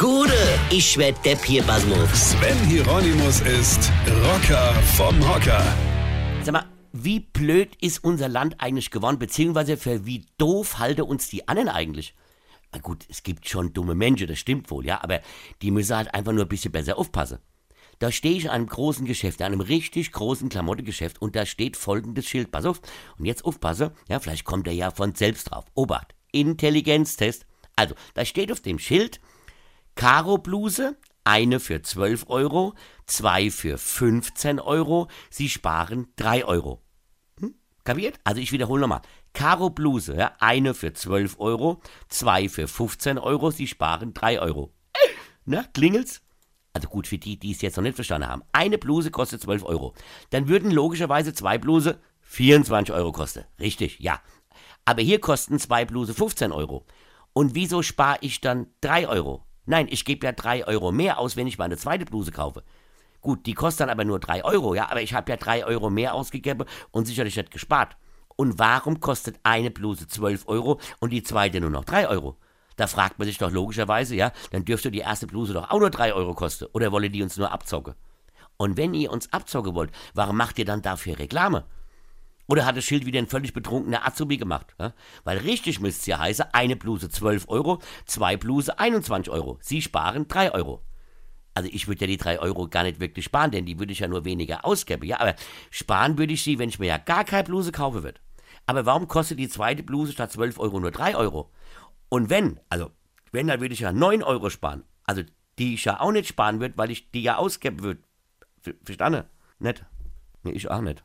Gude, ich werd Depp hier, Basmus. Sven Hieronymus ist Rocker vom Hocker. Sag mal, wie blöd ist unser Land eigentlich geworden, beziehungsweise für wie doof halte uns die anderen eigentlich? Na gut, es gibt schon dumme Menschen, das stimmt wohl, ja, aber die müssen halt einfach nur ein bisschen besser aufpassen. Da stehe ich in einem großen Geschäft, in einem richtig großen Klamottengeschäft und da steht folgendes Schild. Pass auf, und jetzt aufpasse, ja, vielleicht kommt er ja von selbst drauf. Obacht, Intelligenztest. Also, da steht auf dem Schild, Karo-Bluse, eine für 12 Euro, zwei für 15 Euro, Sie sparen 3 Euro. Hm? Kapiert? Also ich wiederhole nochmal. Karo Bluse, ja, eine für 12 Euro, zwei für 15 Euro, Sie sparen 3 Euro. Na, klingelt's? Also gut, für die, die es jetzt noch nicht verstanden haben. Eine Bluse kostet 12 Euro. Dann würden logischerweise zwei Bluse 24 Euro kosten. Richtig, ja. Aber hier kosten zwei Bluse 15 Euro. Und wieso spare ich dann 3 Euro? Nein, ich gebe ja 3 Euro mehr aus, wenn ich meine zweite Bluse kaufe. Gut, die kostet dann aber nur 3 Euro, ja, aber ich habe ja 3 Euro mehr ausgegeben und sicherlich nicht gespart. Und warum kostet eine Bluse 12 Euro und die zweite nur noch 3 Euro? Da fragt man sich doch logischerweise, ja, dann dürfte die erste Bluse doch auch nur 3 Euro kosten. Oder wolle die uns nur abzocken? Und wenn ihr uns abzocken wollt, warum macht ihr dann dafür Reklame? Oder hat das Schild wieder ein völlig betrunkener Azubi gemacht? Ja? Weil richtig müsste es ja heißen, eine Bluse 12 Euro, zwei Bluse 21 Euro. Sie sparen 3 Euro. Also ich würde ja die 3 Euro gar nicht wirklich sparen, denn die würde ich ja nur weniger ausgeben. Ja, aber sparen würde ich sie, wenn ich mir ja gar keine Bluse kaufen würde. Aber warum kostet die zweite Bluse statt 12 Euro nur 3 Euro? Und wenn, also wenn, dann würde ich ja 9 Euro sparen. Also die ich ja auch nicht sparen würde, weil ich die ja ausgeben würde. Verstanden? Nicht? Nee, ich auch nicht.